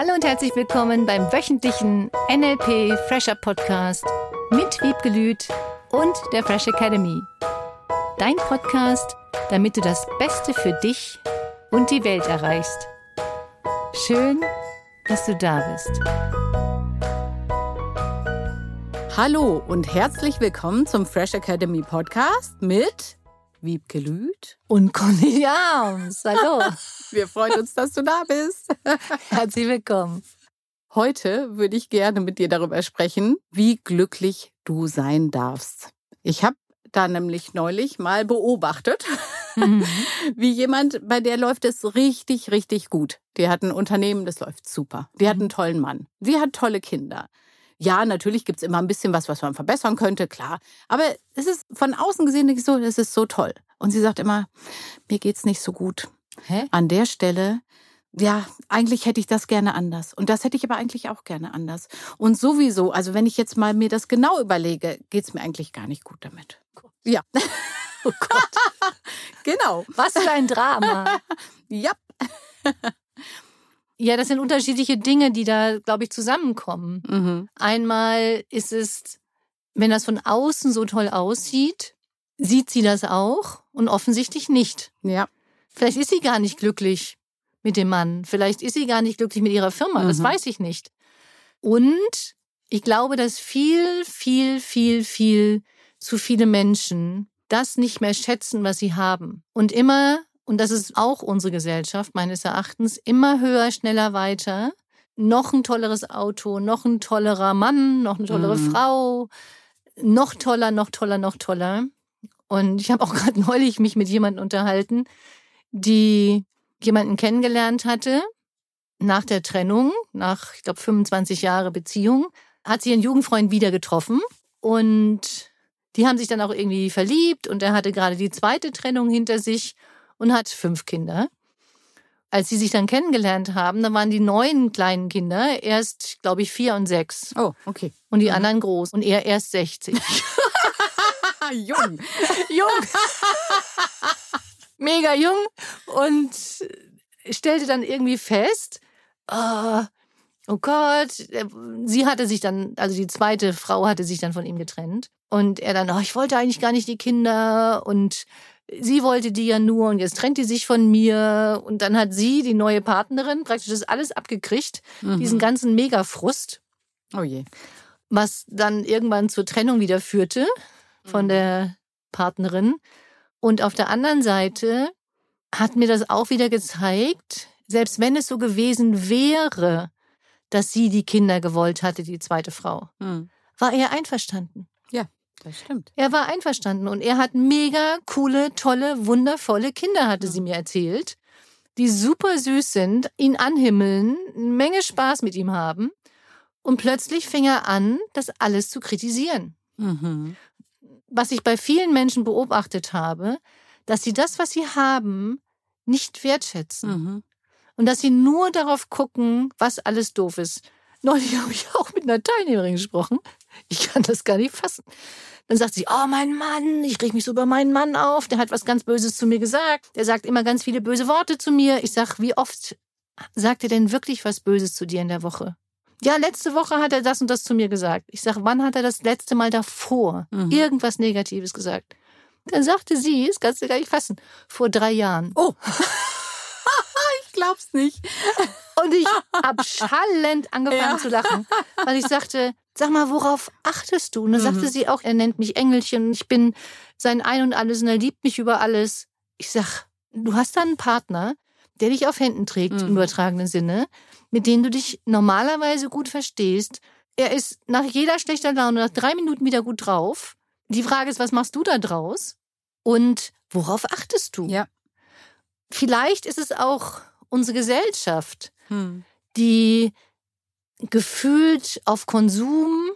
Hallo und herzlich willkommen beim wöchentlichen NLP Fresher Podcast mit Wiebgelüt und der Fresh Academy. Dein Podcast, damit du das Beste für dich und die Welt erreichst. Schön, dass du da bist. Hallo und herzlich willkommen zum Fresh Academy Podcast mit Wiebke Lüth und Cornelia Arms. Hallo. Wir freuen uns, dass du da bist. Herzlich willkommen. Heute würde ich gerne mit dir darüber sprechen, wie glücklich du sein darfst. Ich habe da nämlich neulich mal beobachtet, mhm. wie jemand, bei der läuft es richtig, richtig gut. Die hat ein Unternehmen, das läuft super. Die hat mhm. einen tollen Mann. Sie hat tolle Kinder. Ja, natürlich gibt es immer ein bisschen was, was man verbessern könnte, klar. Aber es ist von außen gesehen nicht so, es ist so toll. Und sie sagt immer, mir geht's nicht so gut. Hä? An der Stelle, ja, eigentlich hätte ich das gerne anders. Und das hätte ich aber eigentlich auch gerne anders. Und sowieso, also wenn ich jetzt mal mir das genau überlege, geht's mir eigentlich gar nicht gut damit. Ja. Oh Gott. genau. Was für ein Drama. ja. Ja, das sind unterschiedliche Dinge, die da, glaube ich, zusammenkommen. Mhm. Einmal ist es, wenn das von außen so toll aussieht, sieht sie das auch und offensichtlich nicht. Ja. Vielleicht ist sie gar nicht glücklich mit dem Mann. Vielleicht ist sie gar nicht glücklich mit ihrer Firma. Mhm. Das weiß ich nicht. Und ich glaube, dass viel, viel, viel, viel zu viele Menschen das nicht mehr schätzen, was sie haben. Und immer und das ist auch unsere Gesellschaft meines Erachtens, immer höher, schneller, weiter. Noch ein tolleres Auto, noch ein tollerer Mann, noch eine tollere mhm. Frau, noch toller, noch toller, noch toller. Und ich habe auch gerade neulich mich mit jemandem unterhalten, die jemanden kennengelernt hatte nach der Trennung, nach, ich glaube, 25 Jahre Beziehung, hat sie ihren Jugendfreund wieder getroffen und die haben sich dann auch irgendwie verliebt und er hatte gerade die zweite Trennung hinter sich und hat fünf Kinder. Als sie sich dann kennengelernt haben, dann waren die neuen kleinen Kinder erst, glaube ich, vier und sechs. Oh, okay. Und die mhm. anderen groß. Und er erst 60. jung. jung. Mega jung. Und stellte dann irgendwie fest, oh, oh Gott, sie hatte sich dann, also die zweite Frau hatte sich dann von ihm getrennt. Und er dann, oh, ich wollte eigentlich gar nicht die Kinder und sie wollte die ja nur und jetzt trennt die sich von mir und dann hat sie, die neue Partnerin, praktisch das alles abgekriegt, mhm. diesen ganzen Megafrust. Oh je. Was dann irgendwann zur Trennung wieder führte von mhm. der Partnerin. Und auf der anderen Seite hat mir das auch wieder gezeigt, selbst wenn es so gewesen wäre, dass sie die Kinder gewollt hatte, die zweite Frau, mhm. war er einverstanden. Das stimmt. Er war einverstanden und er hat mega coole, tolle, wundervolle Kinder, hatte ja. sie mir erzählt, die super süß sind, ihn anhimmeln, eine Menge Spaß mit ihm haben. Und plötzlich fing er an, das alles zu kritisieren. Mhm. Was ich bei vielen Menschen beobachtet habe, dass sie das, was sie haben, nicht wertschätzen. Mhm. Und dass sie nur darauf gucken, was alles doof ist. Neulich habe ich auch mit einer Teilnehmerin gesprochen. Ich kann das gar nicht fassen. Dann sagt sie, oh mein Mann, ich reg mich so über meinen Mann auf, der hat was ganz Böses zu mir gesagt. Der sagt immer ganz viele böse Worte zu mir. Ich sag, wie oft sagt er denn wirklich was Böses zu dir in der Woche? Ja, letzte Woche hat er das und das zu mir gesagt. Ich sag, wann hat er das letzte Mal davor mhm. irgendwas Negatives gesagt? Dann sagte sie, das kannst du gar nicht fassen, vor drei Jahren. Oh. ich glaub's nicht. Und ich hab schallend angefangen ja. zu lachen, weil ich sagte, sag mal, worauf achtest du? Und dann mhm. sagte sie auch, er nennt mich Engelchen, ich bin sein Ein und Alles und er liebt mich über alles. Ich sag, du hast da einen Partner, der dich auf Händen trägt, mhm. im übertragenen Sinne, mit dem du dich normalerweise gut verstehst. Er ist nach jeder schlechter Laune, nach drei Minuten wieder gut drauf. Die Frage ist, was machst du da draus? Und worauf achtest du? Ja. Vielleicht ist es auch unsere Gesellschaft, hm. die gefühlt auf Konsum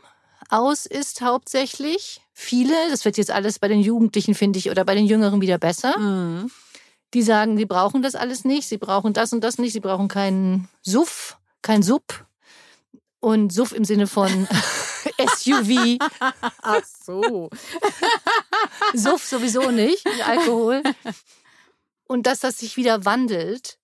aus ist hauptsächlich. Viele, das wird jetzt alles bei den Jugendlichen, finde ich, oder bei den Jüngeren wieder besser. Mhm. Die sagen, sie brauchen das alles nicht, sie brauchen das und das nicht, sie brauchen keinen Suff, kein Sub. Und Suff im Sinne von SUV. Ach so. Suff sowieso nicht, Alkohol. Und dass das sich wieder wandelt.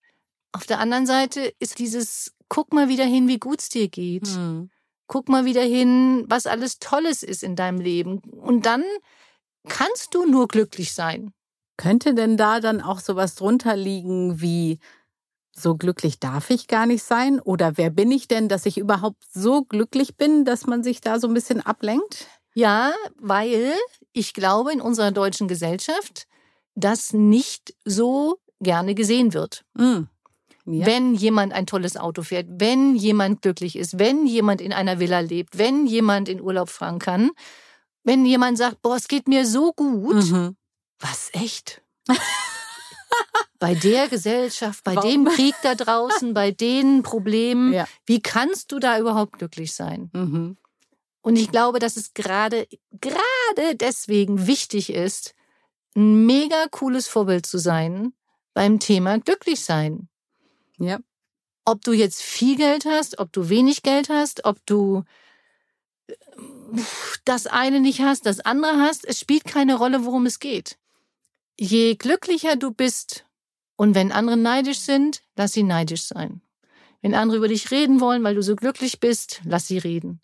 Auf der anderen Seite ist dieses guck mal wieder hin, wie gut es dir geht. Mhm. Guck mal wieder hin, was alles Tolles ist in deinem Leben. Und dann kannst du nur glücklich sein. Könnte denn da dann auch sowas drunter liegen wie so glücklich darf ich gar nicht sein? Oder wer bin ich denn, dass ich überhaupt so glücklich bin, dass man sich da so ein bisschen ablenkt? Ja, weil ich glaube, in unserer deutschen Gesellschaft das nicht so gerne gesehen wird. Mm. Ja. Wenn jemand ein tolles Auto fährt, wenn jemand glücklich ist, wenn jemand in einer Villa lebt, wenn jemand in Urlaub fahren kann, wenn jemand sagt, boah, es geht mir so gut, mhm. Was echt? bei der Gesellschaft, bei Warum? dem Krieg da draußen, bei den Problemen, ja. wie kannst du da überhaupt glücklich sein? Mhm. Und ich glaube, dass es gerade, gerade deswegen wichtig ist, ein mega cooles Vorbild zu sein beim Thema glücklich sein. Ja. Ob du jetzt viel Geld hast, ob du wenig Geld hast, ob du äh, das eine nicht hast, das andere hast, es spielt keine Rolle, worum es geht. Je glücklicher du bist und wenn andere neidisch sind, lass sie neidisch sein. Wenn andere über dich reden wollen, weil du so glücklich bist, lass sie reden.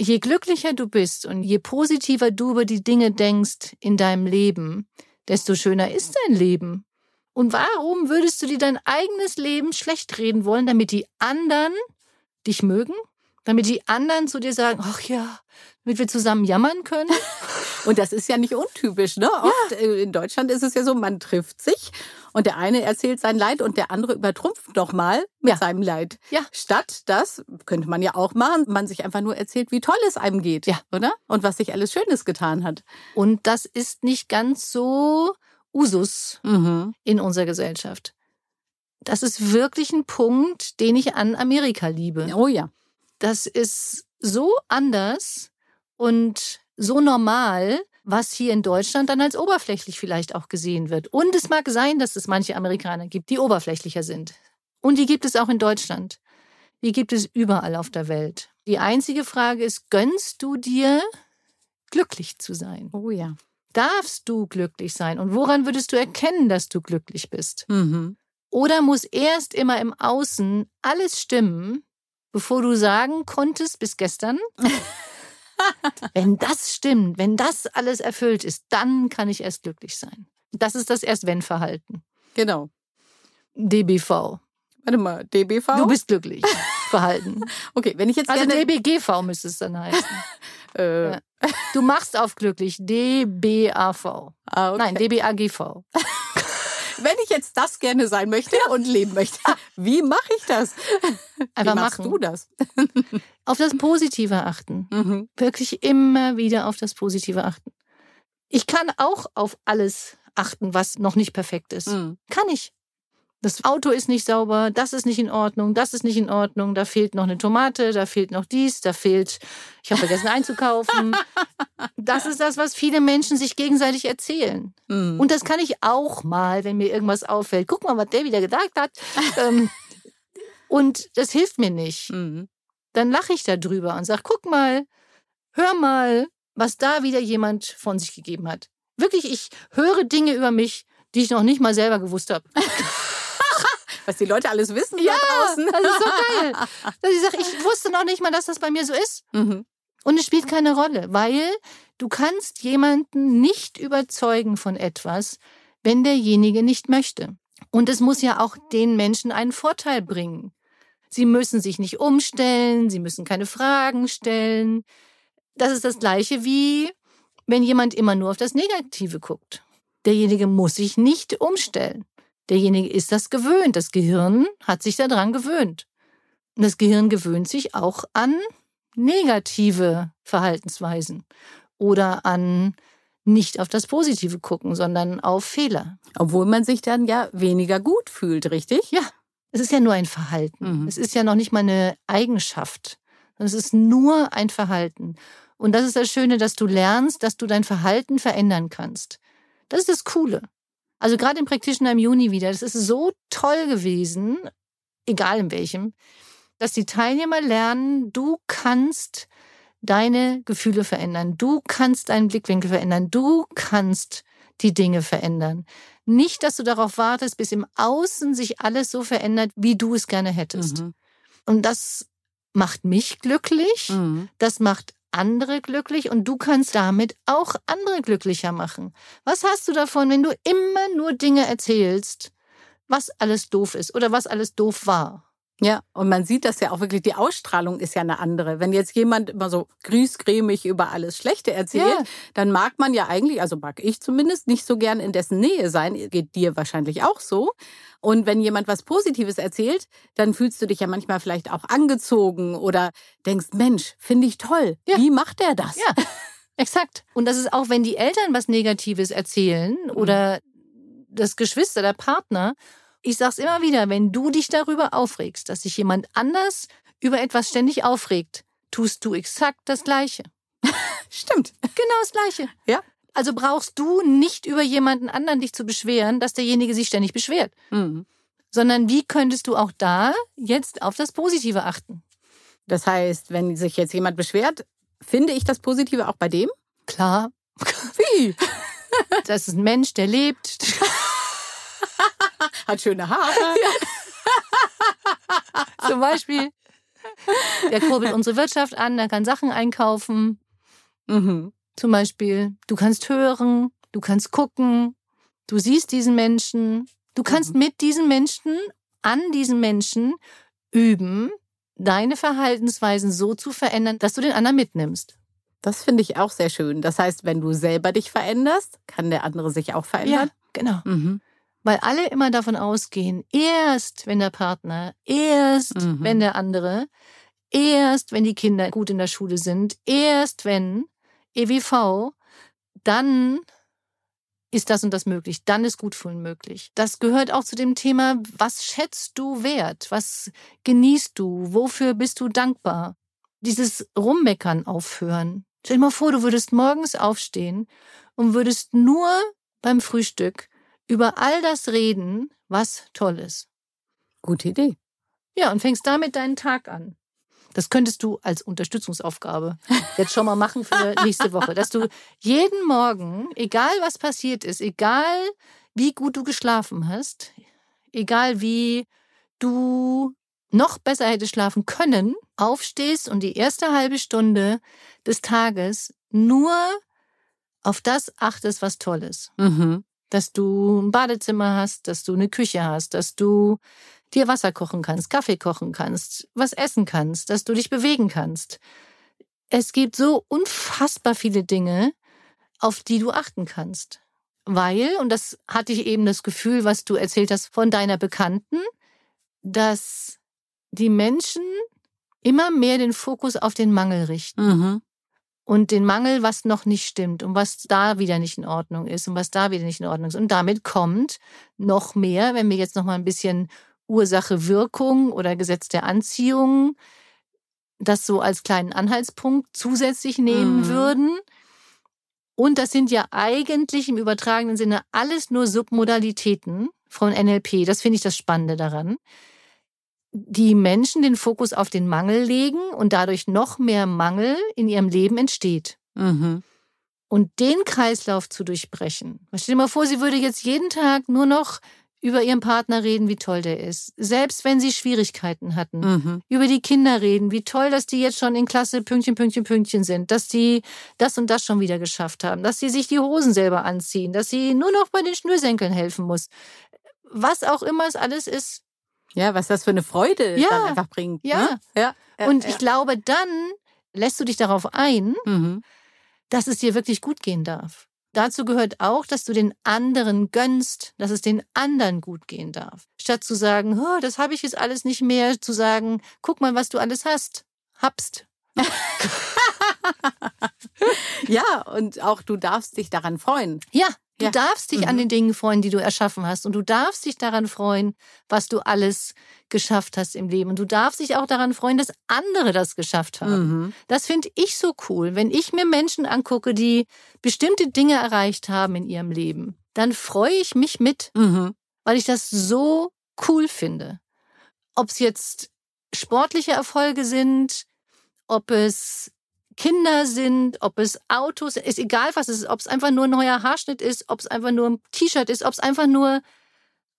Je glücklicher du bist und je positiver du über die Dinge denkst in deinem Leben, desto schöner ist dein Leben. Und warum würdest du dir dein eigenes Leben schlecht reden wollen, damit die anderen dich mögen? Damit die anderen zu dir sagen, ach ja, damit wir zusammen jammern können? Und das ist ja nicht untypisch, ne? Oft ja. Äh, in Deutschland ist es ja so, man trifft sich und der eine erzählt sein Leid und der andere übertrumpft doch mal mit ja. seinem Leid. Ja. Statt das, könnte man ja auch machen, man sich einfach nur erzählt, wie toll es einem geht, ja. oder? Und was sich alles Schönes getan hat. Und das ist nicht ganz so Usus mhm. in unserer Gesellschaft. Das ist wirklich ein Punkt, den ich an Amerika liebe. Oh ja. Das ist so anders und so normal, was hier in Deutschland dann als oberflächlich vielleicht auch gesehen wird. Und es mag sein, dass es manche Amerikaner gibt, die oberflächlicher sind. Und die gibt es auch in Deutschland. Die gibt es überall auf der Welt. Die einzige Frage ist, gönnst du dir glücklich zu sein? Oh ja. Darfst du glücklich sein? Und woran würdest du erkennen, dass du glücklich bist? Mhm. Oder muss erst immer im Außen alles stimmen, bevor du sagen konntest bis gestern, wenn das stimmt, wenn das alles erfüllt ist, dann kann ich erst glücklich sein. Das ist das Erst-Wenn-Verhalten. Genau. DBV. Warte mal, DBV? Du bist glücklich. Verhalten. okay, wenn ich jetzt Also DBGV müsste es dann heißen. äh. Du machst auf glücklich. DBAV. Ah, okay. Nein, DBAGV. wenn ich jetzt das gerne sein möchte und leben möchte, wie mache ich das? Einfach wie machst machen. du das? auf das Positive achten. Mhm. Wirklich immer wieder auf das Positive achten. Ich kann auch auf alles achten, was noch nicht perfekt ist. Mhm. Kann ich. Das Auto ist nicht sauber, das ist nicht in Ordnung, das ist nicht in Ordnung, da fehlt noch eine Tomate, da fehlt noch dies, da fehlt, ich habe vergessen einzukaufen. Das ist das, was viele Menschen sich gegenseitig erzählen. Mhm. Und das kann ich auch mal, wenn mir irgendwas auffällt. Guck mal, was der wieder gedacht hat. Ähm, und das hilft mir nicht. Mhm. Dann lache ich darüber und sage, guck mal, hör mal, was da wieder jemand von sich gegeben hat. Wirklich, ich höre Dinge über mich, die ich noch nicht mal selber gewusst habe. was die Leute alles wissen ja, da draußen. Das ist so geil. Dass ich sage, ich wusste noch nicht mal, dass das bei mir so ist. Mhm. Und es spielt keine Rolle, weil du kannst jemanden nicht überzeugen von etwas, wenn derjenige nicht möchte. Und es muss ja auch den Menschen einen Vorteil bringen. Sie müssen sich nicht umstellen, sie müssen keine Fragen stellen. Das ist das gleiche wie wenn jemand immer nur auf das Negative guckt. Derjenige muss sich nicht umstellen. Derjenige ist das gewöhnt. Das Gehirn hat sich daran gewöhnt. Und das Gehirn gewöhnt sich auch an negative Verhaltensweisen oder an nicht auf das Positive gucken, sondern auf Fehler. Obwohl man sich dann ja weniger gut fühlt, richtig? Ja, es ist ja nur ein Verhalten. Mhm. Es ist ja noch nicht mal eine Eigenschaft. Es ist nur ein Verhalten. Und das ist das Schöne, dass du lernst, dass du dein Verhalten verändern kannst. Das ist das Coole. Also gerade im Practitioner im Juni wieder, das ist so toll gewesen, egal in welchem, dass die Teilnehmer lernen, du kannst deine Gefühle verändern, du kannst deinen Blickwinkel verändern, du kannst die Dinge verändern. Nicht, dass du darauf wartest, bis im Außen sich alles so verändert, wie du es gerne hättest. Mhm. Und das macht mich glücklich, mhm. das macht andere glücklich und du kannst damit auch andere glücklicher machen. Was hast du davon, wenn du immer nur Dinge erzählst, was alles doof ist oder was alles doof war? Ja, und man sieht das ja auch wirklich, die Ausstrahlung ist ja eine andere. Wenn jetzt jemand immer so grüßcremig über alles Schlechte erzählt, ja. dann mag man ja eigentlich, also mag ich zumindest, nicht so gern in dessen Nähe sein. Geht dir wahrscheinlich auch so. Und wenn jemand was Positives erzählt, dann fühlst du dich ja manchmal vielleicht auch angezogen oder denkst, Mensch, finde ich toll. Ja. Wie macht der das? Ja, exakt. Und das ist auch, wenn die Eltern was Negatives erzählen mhm. oder das Geschwister, der Partner ich sag's immer wieder, wenn du dich darüber aufregst, dass sich jemand anders über etwas ständig aufregt, tust du exakt das Gleiche. Stimmt. Genau das Gleiche. Ja. Also brauchst du nicht über jemanden anderen dich zu beschweren, dass derjenige sich ständig beschwert. Mhm. Sondern wie könntest du auch da jetzt auf das Positive achten? Das heißt, wenn sich jetzt jemand beschwert, finde ich das Positive auch bei dem? Klar. Wie? Das ist ein Mensch, der lebt. Hat schöne Haare. Ja. Zum Beispiel. Der kurbelt unsere Wirtschaft an, der kann Sachen einkaufen. Mhm. Zum Beispiel, du kannst hören, du kannst gucken, du siehst diesen Menschen, du kannst mhm. mit diesen Menschen, an diesen Menschen üben, deine Verhaltensweisen so zu verändern, dass du den anderen mitnimmst. Das finde ich auch sehr schön. Das heißt, wenn du selber dich veränderst, kann der andere sich auch verändern. Ja, genau. Mhm. Weil alle immer davon ausgehen, erst wenn der Partner, erst mhm. wenn der andere, erst wenn die Kinder gut in der Schule sind, erst wenn EWV, dann ist das und das möglich, dann ist Gutfühlen möglich. Das gehört auch zu dem Thema, was schätzt du wert? Was genießt du? Wofür bist du dankbar? Dieses Rummeckern aufhören. Stell dir mal vor, du würdest morgens aufstehen und würdest nur beim Frühstück über all das reden, was toll ist. Gute Idee. Ja, und fängst damit deinen Tag an. Das könntest du als Unterstützungsaufgabe jetzt schon mal machen für nächste Woche, dass du jeden Morgen, egal was passiert ist, egal wie gut du geschlafen hast, egal wie du noch besser hättest schlafen können, aufstehst und die erste halbe Stunde des Tages nur auf das achtest, was toll ist. Mhm dass du ein Badezimmer hast, dass du eine Küche hast, dass du dir Wasser kochen kannst, Kaffee kochen kannst, was essen kannst, dass du dich bewegen kannst. Es gibt so unfassbar viele Dinge, auf die du achten kannst. Weil, und das hatte ich eben das Gefühl, was du erzählt hast von deiner Bekannten, dass die Menschen immer mehr den Fokus auf den Mangel richten. Mhm und den Mangel, was noch nicht stimmt und was da wieder nicht in Ordnung ist und was da wieder nicht in Ordnung ist. Und damit kommt noch mehr, wenn wir jetzt noch mal ein bisschen Ursache Wirkung oder Gesetz der Anziehung das so als kleinen Anhaltspunkt zusätzlich nehmen mhm. würden. Und das sind ja eigentlich im übertragenen Sinne alles nur Submodalitäten von NLP. Das finde ich das Spannende daran die Menschen den Fokus auf den Mangel legen und dadurch noch mehr Mangel in ihrem Leben entsteht. Mhm. Und den Kreislauf zu durchbrechen. Stell dir mal vor, sie würde jetzt jeden Tag nur noch über ihren Partner reden, wie toll der ist. Selbst wenn sie Schwierigkeiten hatten. Mhm. Über die Kinder reden, wie toll, dass die jetzt schon in Klasse Pünktchen, Pünktchen, Pünktchen sind. Dass die das und das schon wieder geschafft haben. Dass sie sich die Hosen selber anziehen. Dass sie nur noch bei den Schnürsenkeln helfen muss. Was auch immer es alles ist, ja, was das für eine Freude ja, dann einfach bringt. Ja. Ne? ja. Und ich glaube, dann lässt du dich darauf ein, mhm. dass es dir wirklich gut gehen darf. Dazu gehört auch, dass du den anderen gönnst, dass es den anderen gut gehen darf. Statt zu sagen, oh, das habe ich jetzt alles nicht mehr, zu sagen, guck mal, was du alles hast. Habst. ja, und auch du darfst dich daran freuen. Ja, Du ja. darfst dich mhm. an den Dingen freuen, die du erschaffen hast. Und du darfst dich daran freuen, was du alles geschafft hast im Leben. Und du darfst dich auch daran freuen, dass andere das geschafft haben. Mhm. Das finde ich so cool. Wenn ich mir Menschen angucke, die bestimmte Dinge erreicht haben in ihrem Leben, dann freue ich mich mit, mhm. weil ich das so cool finde. Ob es jetzt sportliche Erfolge sind, ob es Kinder sind, ob es Autos, ist egal was es ist, ob es einfach nur ein neuer Haarschnitt ist, ob es einfach nur ein T-Shirt ist, ob es einfach nur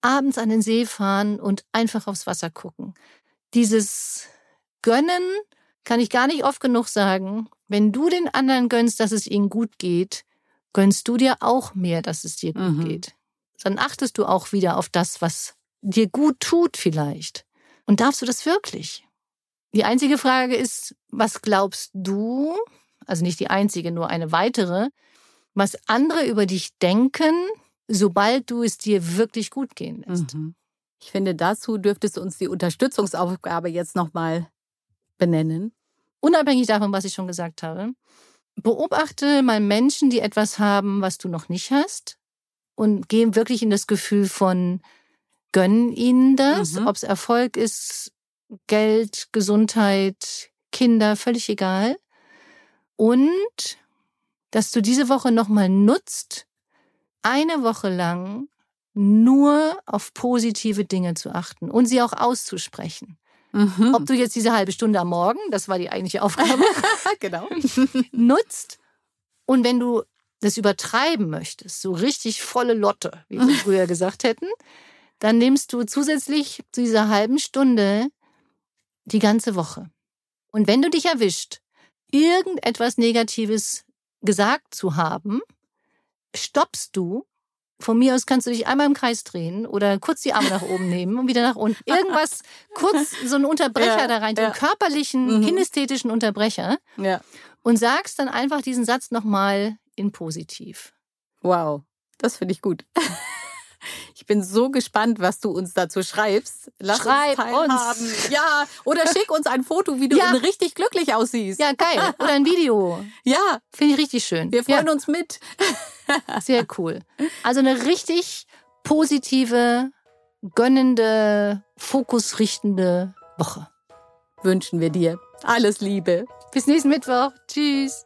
abends an den See fahren und einfach aufs Wasser gucken. Dieses gönnen, kann ich gar nicht oft genug sagen, wenn du den anderen gönnst, dass es ihnen gut geht, gönnst du dir auch mehr, dass es dir gut mhm. geht. Dann achtest du auch wieder auf das, was dir gut tut vielleicht. Und darfst du das wirklich? Die einzige Frage ist, was glaubst du, also nicht die einzige, nur eine weitere, was andere über dich denken, sobald du es dir wirklich gut gehen lässt. Mhm. Ich finde, dazu dürftest du uns die Unterstützungsaufgabe jetzt nochmal benennen. Unabhängig davon, was ich schon gesagt habe. Beobachte mal Menschen, die etwas haben, was du noch nicht hast und geh wirklich in das Gefühl von gönnen ihnen das, mhm. ob es Erfolg ist, Geld, Gesundheit, Kinder, völlig egal. Und dass du diese Woche nochmal nutzt, eine Woche lang nur auf positive Dinge zu achten und sie auch auszusprechen. Mhm. Ob du jetzt diese halbe Stunde am Morgen, das war die eigentliche Aufgabe, genau. nutzt und wenn du das übertreiben möchtest, so richtig volle Lotte, wie wir früher gesagt hätten, dann nimmst du zusätzlich zu dieser halben Stunde die ganze Woche. Und wenn du dich erwischt, irgendetwas Negatives gesagt zu haben, stoppst du. Von mir aus kannst du dich einmal im Kreis drehen oder kurz die Arme nach oben nehmen und wieder nach unten. Irgendwas, kurz so einen Unterbrecher ja, da rein, ja. körperlichen, mhm. kinästhetischen Unterbrecher. Ja. Und sagst dann einfach diesen Satz nochmal in positiv. Wow, das finde ich gut. Ich bin so gespannt, was du uns dazu schreibst. Lass Schreib uns. Uns. Ja, oder schick uns ein Foto, wie du ja. richtig glücklich aussiehst. Ja, geil. Oder ein Video. Ja. Finde ich richtig schön. Wir freuen ja. uns mit. Sehr cool. Also eine richtig positive, gönnende, fokusrichtende Woche. Wünschen wir dir. Alles Liebe. Bis nächsten Mittwoch. Tschüss.